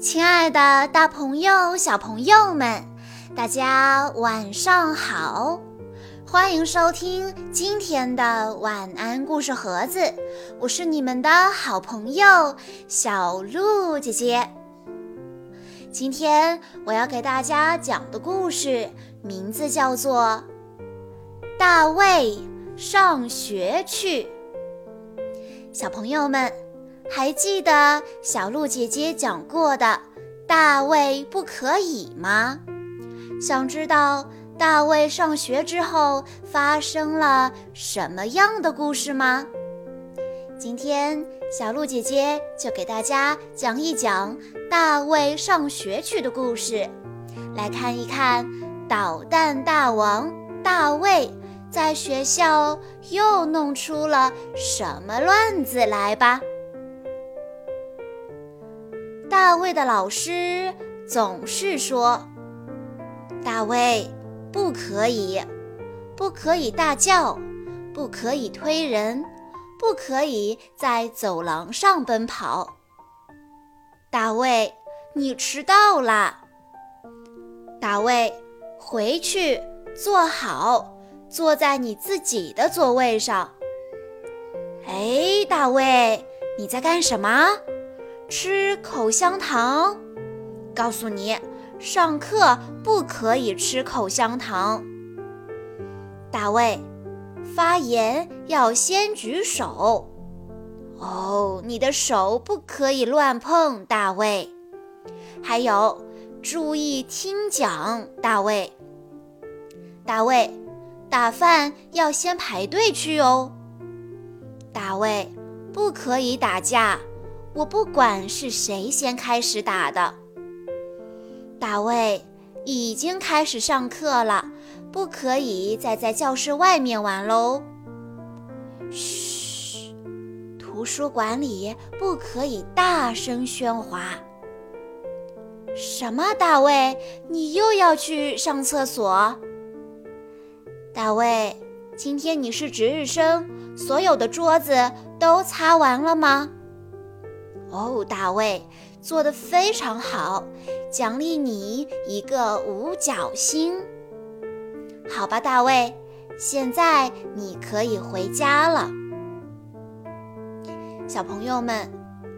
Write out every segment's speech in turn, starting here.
亲爱的，大朋友、小朋友们，大家晚上好！欢迎收听今天的晚安故事盒子，我是你们的好朋友小鹿姐姐。今天我要给大家讲的故事名字叫做《大卫上学去》。小朋友们。还记得小鹿姐姐讲过的“大卫不可以”吗？想知道大卫上学之后发生了什么样的故事吗？今天小鹿姐姐就给大家讲一讲大卫上学去的故事，来看一看捣蛋大王大卫在学校又弄出了什么乱子来吧。大卫的老师总是说：“大卫，不可以，不可以大叫，不可以推人，不可以在走廊上奔跑。”大卫，你迟到了。大卫，回去坐好，坐在你自己的座位上。哎，大卫，你在干什么？吃口香糖，告诉你，上课不可以吃口香糖。大卫，发言要先举手。哦，你的手不可以乱碰，大卫。还有，注意听讲，大卫。大卫，打饭要先排队去哦。大卫，不可以打架。我不管是谁先开始打的，大卫已经开始上课了，不可以再在教室外面玩喽。嘘，图书馆里不可以大声喧哗。什么，大卫，你又要去上厕所？大卫，今天你是值日生，所有的桌子都擦完了吗？哦，大卫做得非常好，奖励你一个五角星。好吧，大卫，现在你可以回家了。小朋友们，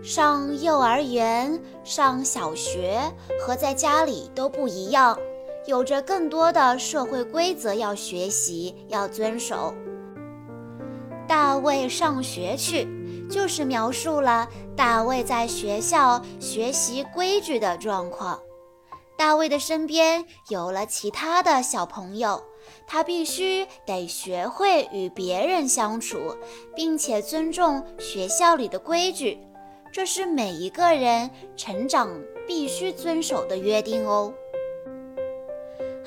上幼儿园、上小学和在家里都不一样，有着更多的社会规则要学习、要遵守。大卫上学去。就是描述了大卫在学校学习规矩的状况。大卫的身边有了其他的小朋友，他必须得学会与别人相处，并且尊重学校里的规矩。这是每一个人成长必须遵守的约定哦。